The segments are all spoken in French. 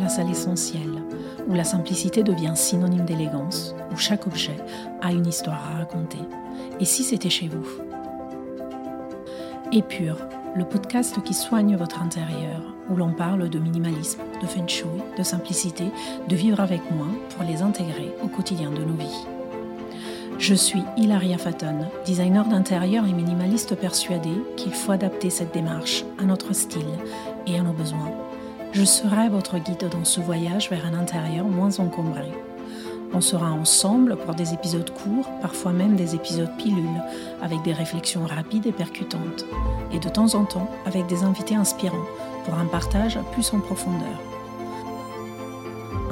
place à l'essentiel, où la simplicité devient synonyme d'élégance, où chaque objet a une histoire à raconter. Et si c'était chez vous? Épure, le podcast qui soigne votre intérieur, où l'on parle de minimalisme, de feng shui, de simplicité, de vivre avec moins pour les intégrer au quotidien de nos vies. Je suis Hilaria Faton, designer d'intérieur et minimaliste persuadée qu'il faut adapter cette démarche à notre style et à nos besoins. Je serai votre guide dans ce voyage vers un intérieur moins encombré. On sera ensemble pour des épisodes courts, parfois même des épisodes pilules, avec des réflexions rapides et percutantes, et de temps en temps avec des invités inspirants pour un partage plus en profondeur.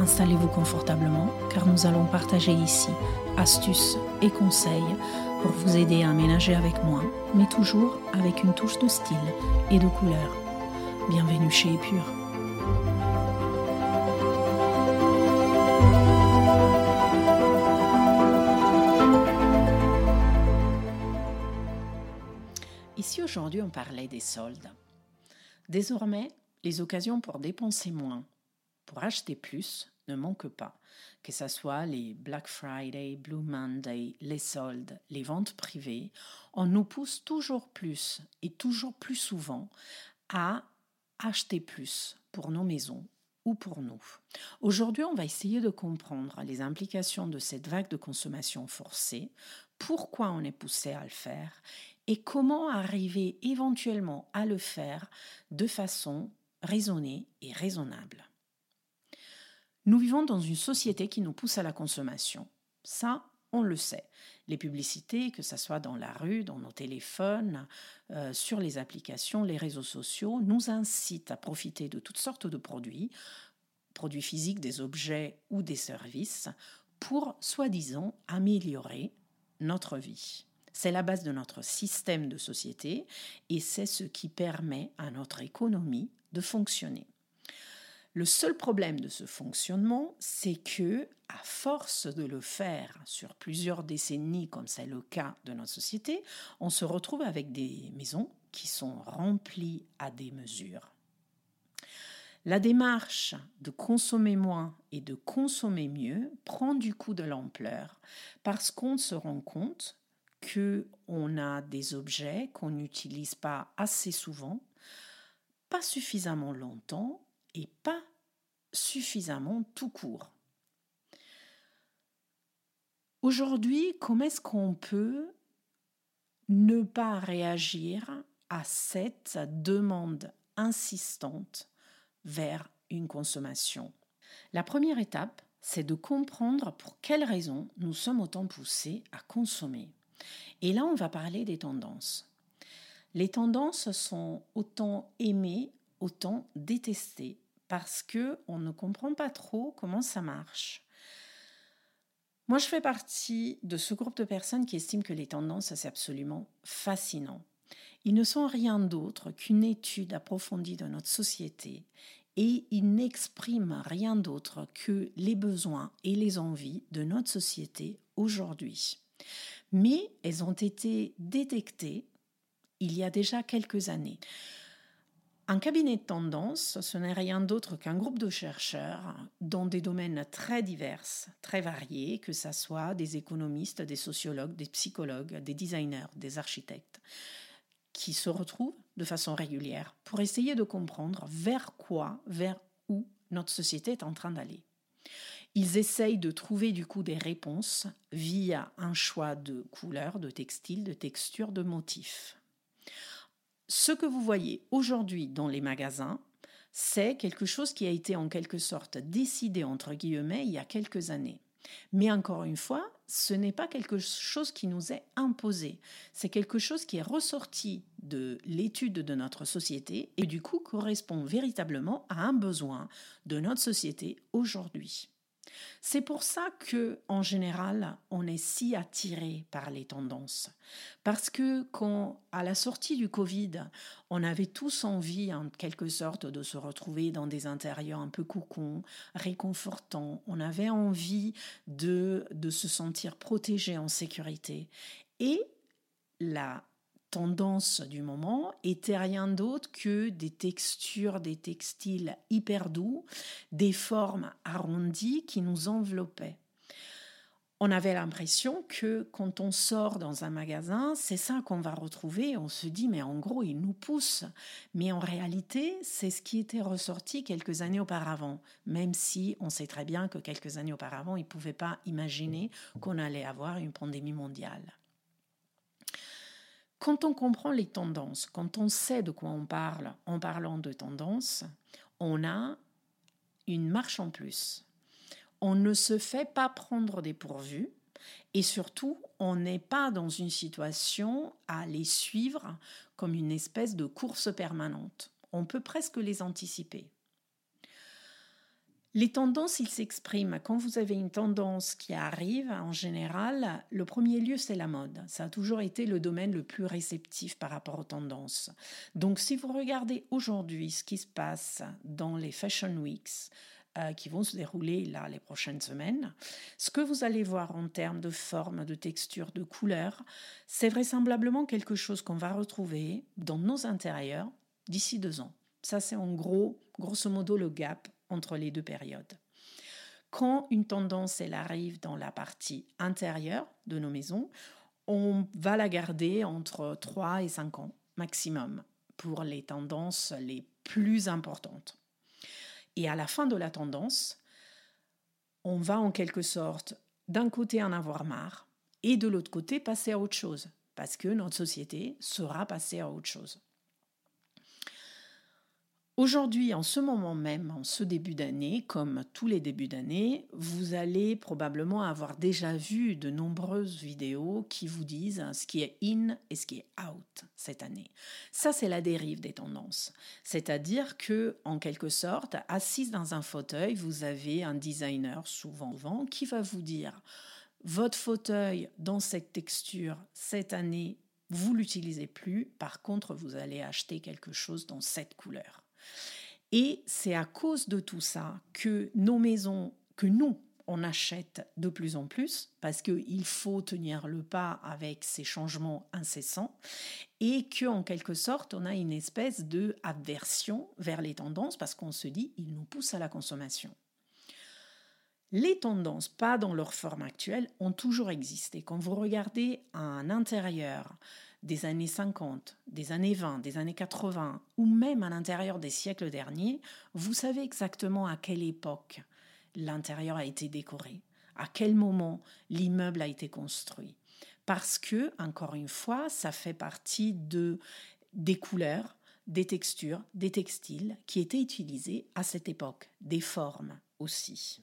Installez-vous confortablement car nous allons partager ici astuces et conseils pour vous aider à aménager avec moi, mais toujours avec une touche de style et de couleur. Bienvenue chez Épure. Ici aujourd'hui on parlait des soldes. Désormais, les occasions pour dépenser moins, pour acheter plus, ne manquent pas, que ce soit les Black Friday, Blue Monday, les soldes, les ventes privées, on nous pousse toujours plus et toujours plus souvent à acheter plus pour nos maisons ou pour nous. Aujourd'hui, on va essayer de comprendre les implications de cette vague de consommation forcée, pourquoi on est poussé à le faire et comment arriver éventuellement à le faire de façon raisonnée et raisonnable. Nous vivons dans une société qui nous pousse à la consommation. Ça, on le sait. Les publicités, que ce soit dans la rue, dans nos téléphones, euh, sur les applications, les réseaux sociaux, nous incitent à profiter de toutes sortes de produits, produits physiques, des objets ou des services, pour, soi-disant, améliorer notre vie. C'est la base de notre système de société et c'est ce qui permet à notre économie de fonctionner. Le seul problème de ce fonctionnement, c'est que, à force de le faire sur plusieurs décennies, comme c'est le cas de notre société, on se retrouve avec des maisons qui sont remplies à des mesures. La démarche de consommer moins et de consommer mieux prend du coup de l'ampleur parce qu'on se rend compte que on a des objets qu'on n'utilise pas assez souvent, pas suffisamment longtemps pas suffisamment tout court. Aujourd'hui, comment est-ce qu'on peut ne pas réagir à cette demande insistante vers une consommation? La première étape, c'est de comprendre pour quelles raisons nous sommes autant poussés à consommer. Et là, on va parler des tendances. Les tendances sont autant aimées, autant détestées parce que on ne comprend pas trop comment ça marche. Moi, je fais partie de ce groupe de personnes qui estiment que les tendances, c'est absolument fascinant. Ils ne sont rien d'autre qu'une étude approfondie de notre société et ils n'expriment rien d'autre que les besoins et les envies de notre société aujourd'hui. Mais elles ont été détectées il y a déjà quelques années. Un cabinet de tendance, ce n'est rien d'autre qu'un groupe de chercheurs dans des domaines très divers, très variés, que ce soit des économistes, des sociologues, des psychologues, des designers, des architectes, qui se retrouvent de façon régulière pour essayer de comprendre vers quoi, vers où notre société est en train d'aller. Ils essayent de trouver du coup des réponses via un choix de couleurs, de textiles, de textures, de motifs ce que vous voyez aujourd'hui dans les magasins, c'est quelque chose qui a été en quelque sorte décidé entre guillemets il y a quelques années. Mais encore une fois, ce n'est pas quelque chose qui nous est imposé, c'est quelque chose qui est ressorti de l'étude de notre société et du coup correspond véritablement à un besoin de notre société aujourd'hui. C'est pour ça que, en général, on est si attiré par les tendances. Parce que quand, à la sortie du Covid, on avait tous envie, en quelque sorte, de se retrouver dans des intérieurs un peu cocons, réconfortants. On avait envie de, de se sentir protégé en sécurité. Et la tendance du moment était rien d'autre que des textures, des textiles hyper doux, des formes arrondies qui nous enveloppaient on avait l'impression que quand on sort dans un magasin, c'est ça qu'on va retrouver. On se dit, mais en gros, il nous pousse. Mais en réalité, c'est ce qui était ressorti quelques années auparavant, même si on sait très bien que quelques années auparavant, ils ne pouvaient pas imaginer qu'on allait avoir une pandémie mondiale. Quand on comprend les tendances, quand on sait de quoi on parle en parlant de tendances, on a une marche en plus on ne se fait pas prendre des pourvus et surtout, on n'est pas dans une situation à les suivre comme une espèce de course permanente. On peut presque les anticiper. Les tendances, ils s'expriment. Quand vous avez une tendance qui arrive, en général, le premier lieu, c'est la mode. Ça a toujours été le domaine le plus réceptif par rapport aux tendances. Donc, si vous regardez aujourd'hui ce qui se passe dans les Fashion Weeks, euh, qui vont se dérouler là les prochaines semaines. Ce que vous allez voir en termes de forme, de texture, de couleur, c'est vraisemblablement quelque chose qu'on va retrouver dans nos intérieurs d'ici deux ans. Ça, c'est en gros, grosso modo, le gap entre les deux périodes. Quand une tendance, elle arrive dans la partie intérieure de nos maisons, on va la garder entre 3 et 5 ans maximum pour les tendances les plus importantes. Et à la fin de la tendance, on va en quelque sorte d'un côté en avoir marre et de l'autre côté passer à autre chose, parce que notre société sera passée à autre chose. Aujourd'hui, en ce moment même, en ce début d'année, comme tous les débuts d'année, vous allez probablement avoir déjà vu de nombreuses vidéos qui vous disent ce qui est in et ce qui est out cette année. Ça, c'est la dérive des tendances. C'est-à-dire que, en quelque sorte, assise dans un fauteuil, vous avez un designer souvent qui va vous dire votre fauteuil dans cette texture cette année, vous l'utilisez plus. Par contre, vous allez acheter quelque chose dans cette couleur. Et c'est à cause de tout ça que nos maisons, que nous, on achète de plus en plus parce qu'il faut tenir le pas avec ces changements incessants et que en quelque sorte on a une espèce de aversion vers les tendances parce qu'on se dit ils nous poussent à la consommation. Les tendances, pas dans leur forme actuelle, ont toujours existé. Quand vous regardez un intérieur des années 50, des années 20, des années 80, ou même à l'intérieur des siècles derniers, vous savez exactement à quelle époque l'intérieur a été décoré, à quel moment l'immeuble a été construit. Parce que, encore une fois, ça fait partie de, des couleurs, des textures, des textiles qui étaient utilisés à cette époque, des formes aussi.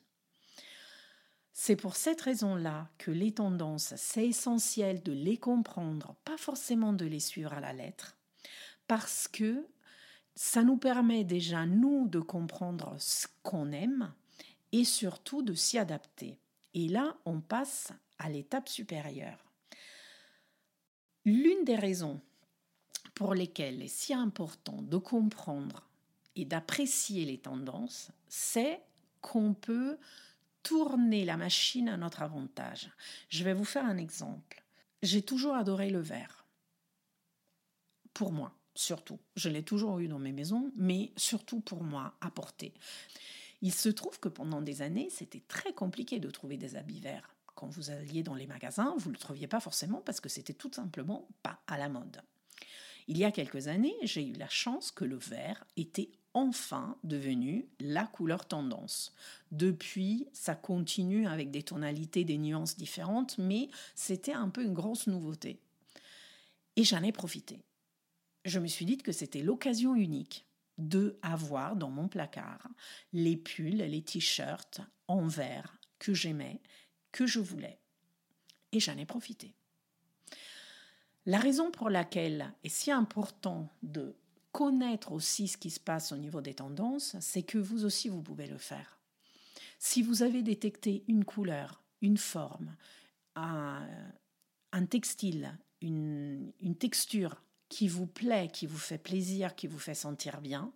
C'est pour cette raison-là que les tendances, c'est essentiel de les comprendre, pas forcément de les suivre à la lettre, parce que ça nous permet déjà, nous, de comprendre ce qu'on aime et surtout de s'y adapter. Et là, on passe à l'étape supérieure. L'une des raisons pour lesquelles il est si important de comprendre et d'apprécier les tendances, c'est qu'on peut tourner la machine à notre avantage. Je vais vous faire un exemple. J'ai toujours adoré le verre. Pour moi, surtout. Je l'ai toujours eu dans mes maisons, mais surtout pour moi, à porter. Il se trouve que pendant des années, c'était très compliqué de trouver des habits verts. Quand vous alliez dans les magasins, vous ne le trouviez pas forcément parce que c'était tout simplement pas à la mode. Il y a quelques années, j'ai eu la chance que le vert était enfin devenu la couleur tendance. Depuis, ça continue avec des tonalités, des nuances différentes, mais c'était un peu une grosse nouveauté. Et j'en ai profité. Je me suis dit que c'était l'occasion unique de avoir dans mon placard les pulls, les t-shirts en vert que j'aimais, que je voulais. Et j'en ai profité. La raison pour laquelle est si important de connaître aussi ce qui se passe au niveau des tendances, c'est que vous aussi, vous pouvez le faire. Si vous avez détecté une couleur, une forme, un, textile, une, une texture qui vous plaît, qui vous fait plaisir, qui vous fait sentir bien,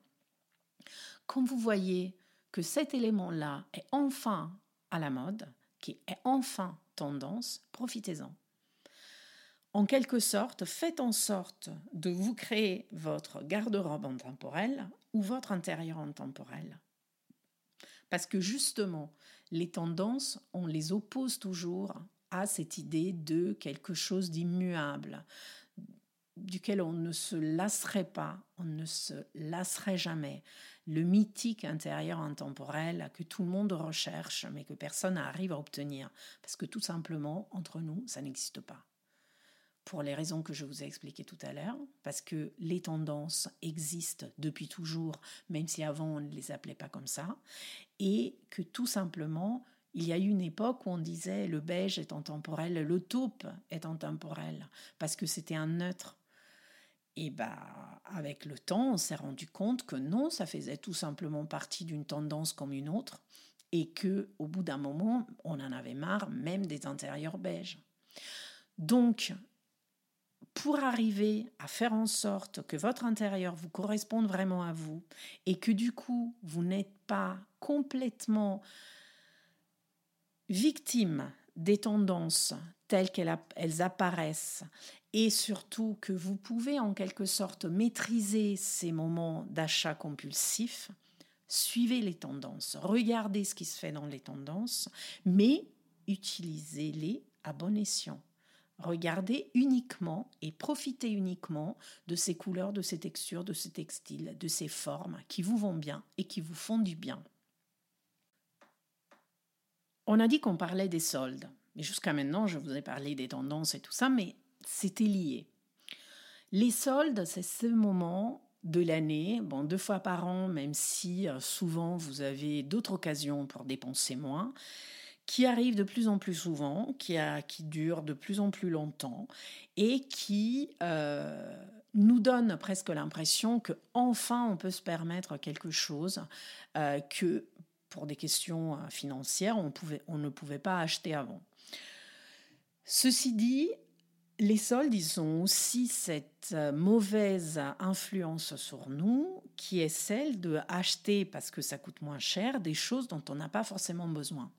quand vous voyez que cet élément-là est enfin à la mode, qui est enfin tendance, profitez-en. En quelque sorte, faites en sorte de vous créer votre garde-robe intemporelle ou votre intérieur intemporel. Parce que justement, les tendances, on les oppose toujours à cette idée de quelque chose d'immuable, duquel on ne se lasserait pas, on ne se lasserait jamais. Le mythique intérieur intemporel que tout le monde recherche, mais que personne n'arrive à obtenir. Parce que tout simplement, entre nous, ça n'existe pas. Pour les raisons que je vous ai expliquées tout à l'heure, parce que les tendances existent depuis toujours, même si avant on ne les appelait pas comme ça, et que tout simplement, il y a eu une époque où on disait le beige est intemporel, le taupe est intemporel, parce que c'était un neutre. Et bah, avec le temps, on s'est rendu compte que non, ça faisait tout simplement partie d'une tendance comme une autre, et que au bout d'un moment, on en avait marre, même des intérieurs beiges. Donc, pour arriver à faire en sorte que votre intérieur vous corresponde vraiment à vous et que du coup vous n'êtes pas complètement victime des tendances telles qu'elles apparaissent et surtout que vous pouvez en quelque sorte maîtriser ces moments d'achat compulsif, suivez les tendances, regardez ce qui se fait dans les tendances, mais utilisez-les à bon escient. Regardez uniquement et profitez uniquement de ces couleurs, de ces textures, de ces textiles, de ces formes qui vous vont bien et qui vous font du bien. On a dit qu'on parlait des soldes. Mais jusqu'à maintenant, je vous ai parlé des tendances et tout ça, mais c'était lié. Les soldes, c'est ce moment de l'année, bon, deux fois par an, même si euh, souvent vous avez d'autres occasions pour dépenser moins, qui arrive de plus en plus souvent, qui, dure de plus en plus longtemps et qui euh, nous donne presque l'impression que enfin on peut se permettre quelque chose euh, que pour des questions euh, financières on, ne pouvait pas acheter avant. Ceci dit, les soldes, ont aussi cette mauvaise influence sur nous qui est celle de acheter parce que ça coûte moins cher des choses dont on n'a pas forcément besoin.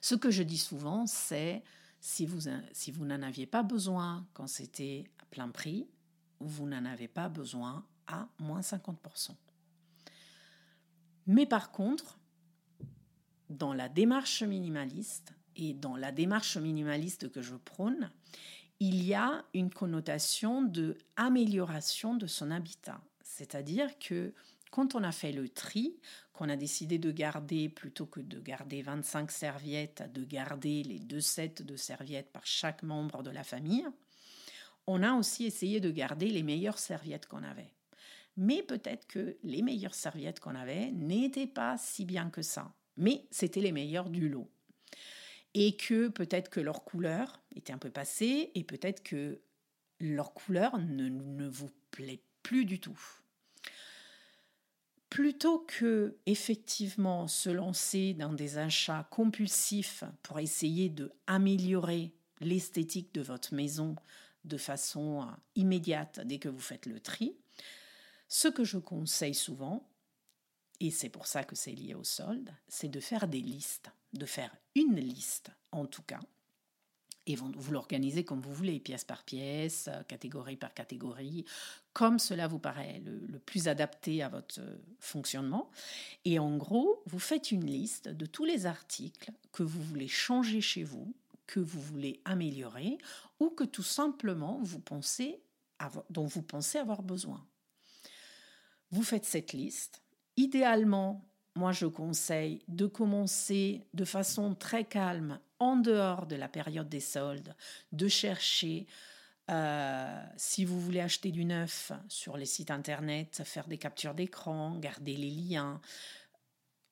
Ce que je dis souvent, c'est si vous, si vous n'en aviez pas besoin quand c'était à plein prix, vous n'en avez pas besoin à moins 50%. Mais par contre, dans la démarche minimaliste et dans la démarche minimaliste que je prône, il y a une connotation de amélioration de son habitat. C'est-à-dire que quand on a fait le tri, qu'on a décidé de garder, plutôt que de garder 25 serviettes, de garder les deux sets de serviettes par chaque membre de la famille, on a aussi essayé de garder les meilleures serviettes qu'on avait. Mais peut-être que les meilleures serviettes qu'on avait n'étaient pas si bien que ça, mais c'était les meilleures du lot. Et que peut-être que leur couleur était un peu passée, et peut-être que leur couleur ne, vous plaît plus du tout plutôt que effectivement se lancer dans des achats compulsifs pour essayer de améliorer l'esthétique de votre maison de façon euh, immédiate dès que vous faites le tri, ce que je conseille souvent, et c'est pour ça que c'est lié au solde, c'est de faire des listes, de faire une liste en tout cas, et vous l'organisez comme vous voulez, pièce par pièce, euh, catégorie par catégorie, comme cela vous paraît le, plus adapté à votre euh, fonctionnement. Et en gros, vous faites une liste de tous les articles que vous voulez changer chez vous, que vous voulez améliorer, ou que tout simplement vous pensez dont vous pensez avoir besoin. Vous faites cette liste. Idéalement, moi je conseille de commencer de façon très calme en dehors de la période des soldes, de chercher, euh, si vous voulez acheter du neuf sur les sites internet, faire des captures d'écran, garder les liens,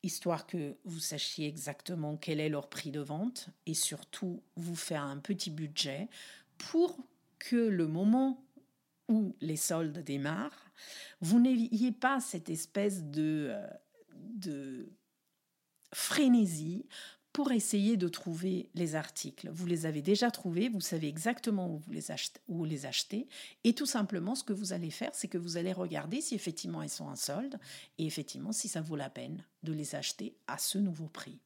histoire que vous sachiez exactement quel est leur prix de vente et surtout vous faire un petit budget pour que le moment où les soldes démarrent, vous n'ayez pas cette espèce de, euh, de frénésie pour essayer de trouver les articles. Vous les avez déjà trouvés, vous savez exactement où vous les, achetez, et tout simplement ce que vous allez faire, c'est que vous allez regarder si effectivement ils sont en solde, et effectivement si ça vaut la peine de les acheter à ce nouveau prix.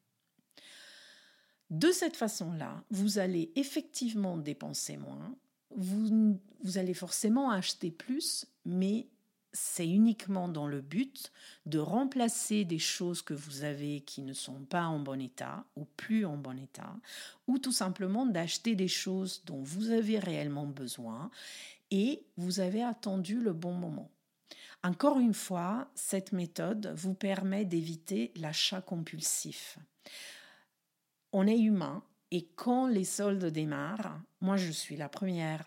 De cette façon-là, vous allez effectivement dépenser moins, vous allez forcément acheter plus, mais c'est uniquement dans le but de remplacer des choses que vous avez qui ne sont pas en bon état ou plus en bon état, ou tout simplement d'acheter des choses dont vous avez réellement besoin et vous avez attendu le bon moment. Encore une fois, cette méthode vous permet d'éviter l'achat compulsif. On est humain et quand les soldes démarrent, moi je suis la première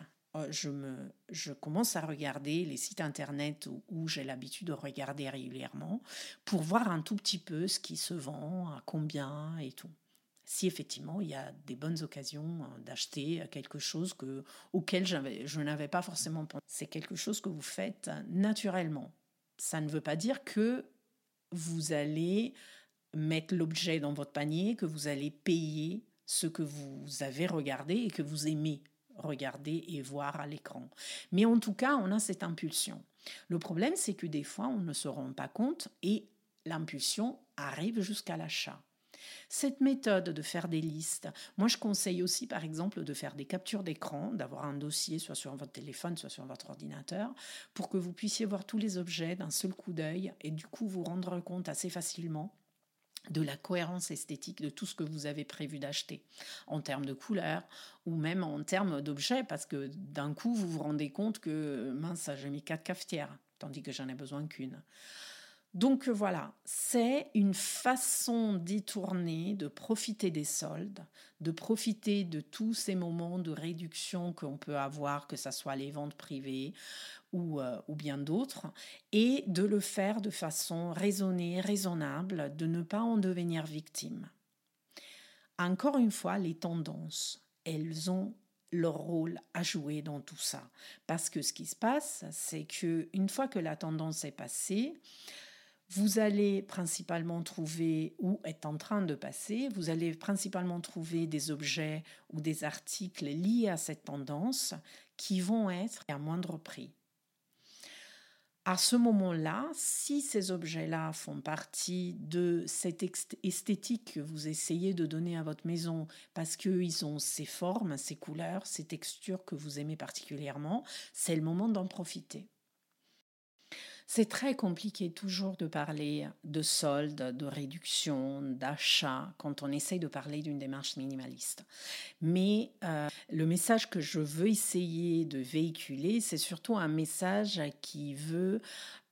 je, me, je commence à regarder les sites internet où, j'ai l'habitude de regarder régulièrement pour voir un tout petit peu ce qui se vend, à combien et tout. Si effectivement il y a des bonnes occasions euh, d'acheter quelque chose que, auquel je n'avais pas forcément pensé. C'est quelque chose que vous faites naturellement. Ça ne veut pas dire que vous allez mettre l'objet dans votre panier, que vous allez payer ce que vous avez regardé et que vous aimez regarder et voir à l'écran. Mais en tout cas, on a cette impulsion. Le problème, c'est que des fois, on ne se rend pas compte et l'impulsion arrive jusqu'à l'achat. Cette méthode de faire des listes, moi je conseille aussi par exemple de faire des captures d'écran, d'avoir un dossier soit sur votre téléphone, soit sur votre ordinateur, pour que vous puissiez voir tous les objets d'un seul coup d'œil et du coup vous rendre compte assez facilement de la cohérence esthétique de tout ce que vous avez prévu d'acheter, en termes de couleurs ou même en termes d'objets, parce que d'un coup, vous vous rendez compte que, mince, j'ai mis quatre cafetières, tandis que j'en ai besoin qu'une. Donc voilà, c'est une façon détournée de profiter des soldes, de profiter de tous ces moments de réduction qu'on peut avoir, que ce soit les ventes privées ou, euh, ou bien d'autres, et de le faire de façon raisonnée, raisonnable, de ne pas en devenir victime. Encore une fois, les tendances, elles ont leur rôle à jouer dans tout ça. Parce que ce qui se passe, c'est que une fois que la tendance est passée, vous allez principalement trouver, ou est en train de passer, vous allez principalement trouver des objets ou des articles liés à cette tendance qui vont être à moindre prix. À ce moment-là, si ces objets-là font partie de cette esthétique que vous essayez de donner à votre maison parce qu'ils ont ces formes, ces couleurs, ces textures que vous aimez particulièrement, c'est le moment d'en profiter. C'est très compliqué toujours de parler de solde, de réduction, d'achat quand on essaye de parler d'une démarche minimaliste. Mais euh, le message que je veux essayer de véhiculer, c'est surtout un message qui veut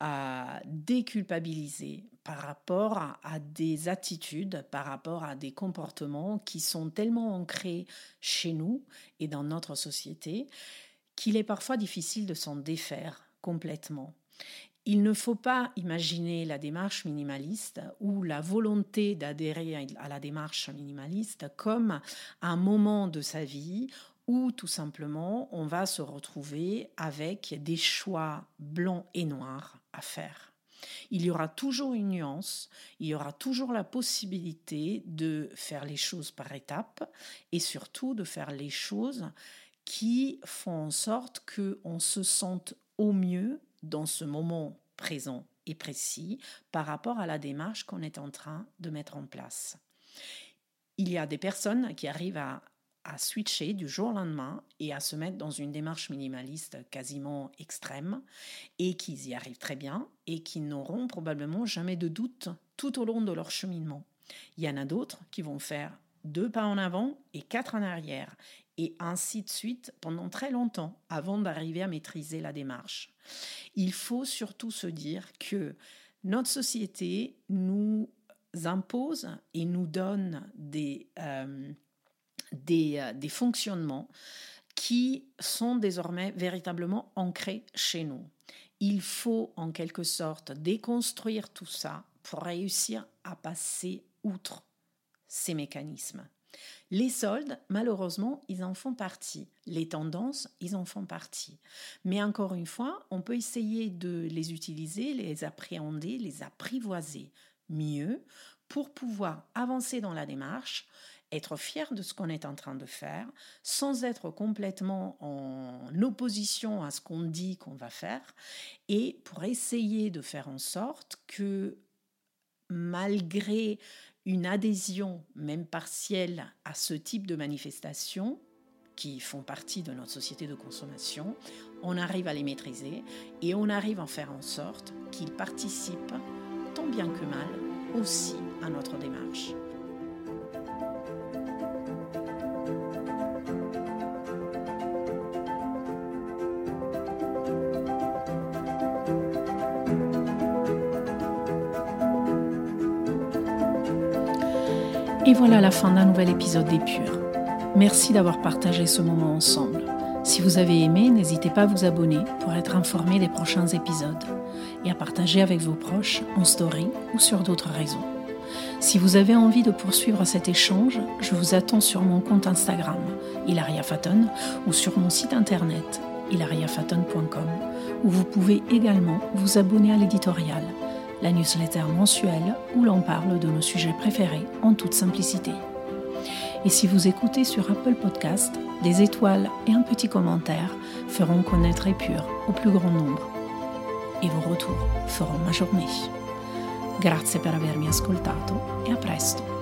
euh, déculpabiliser par rapport à, des attitudes, par rapport à des comportements qui sont tellement ancrés chez nous et dans notre société qu'il est parfois difficile de s'en défaire complètement. Il ne faut pas imaginer la démarche minimaliste ou la volonté d'adhérer à la démarche minimaliste comme un moment de sa vie où tout simplement on va se retrouver avec des choix blancs et noirs à faire. Il y aura toujours une nuance, il y aura toujours la possibilité de faire les choses par étapes et surtout de faire les choses qui font en sorte qu'on se sente au mieux dans ce moment présent et précis par rapport à la démarche qu'on est en train de mettre en place. Il y a des personnes qui arrivent à, switcher du jour au lendemain et à se mettre dans une démarche minimaliste quasiment extrême et qui y arrivent très bien et qui n'auront probablement jamais de doute tout au long de leur cheminement. Il y en a d'autres qui vont faire deux pas en avant et quatre en arrière et ainsi de suite pendant très longtemps avant d'arriver à maîtriser la démarche. Il faut surtout se dire que notre société nous impose et nous donne des, euh, euh, des fonctionnements qui sont désormais véritablement ancrés chez nous. Il faut en quelque sorte déconstruire tout ça pour réussir à passer outre ces mécanismes. Les soldes, malheureusement, ils en font partie. Les tendances, ils en font partie. Mais encore une fois, on peut essayer de les utiliser, les appréhender, les apprivoiser mieux pour pouvoir avancer dans la démarche, être fier de ce qu'on est en train de faire, sans être complètement en opposition à ce qu'on dit qu'on va faire, et pour essayer de faire en sorte que malgré une adhésion, même partielle, à ce type de manifestation, qui font partie de notre société de consommation, on arrive à les maîtriser et on arrive à faire en sorte qu'ils participent, tant bien que mal, aussi à notre démarche. Et voilà la fin d'un nouvel épisode des Purs. Merci d'avoir partagé ce moment ensemble. Si vous avez aimé, n'hésitez pas à vous abonner pour être informé des prochains épisodes et à partager avec vos proches en story ou sur d'autres réseaux. Si vous avez envie de poursuivre cet échange, je vous attends sur mon compte Instagram, Hilaria Faton, ou sur mon site internet, hilariafaton.com, où vous pouvez également vous abonner à l'éditorial la newsletter mensuelle où l'on parle de nos sujets préférés en toute simplicité. Et si vous écoutez sur Apple Podcast, des étoiles et un petit commentaire feront connaître Épure au plus grand nombre. Et vos retours feront ma journée. Grazie per avermi ascoltato e a presto!